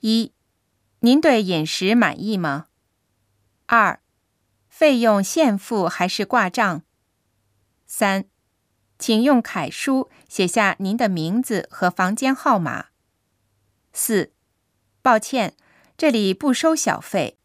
一您对饮食满意吗？二费用现付还是挂账？三请用楷书写下您的名字和房间号码。四抱歉这里不收小费。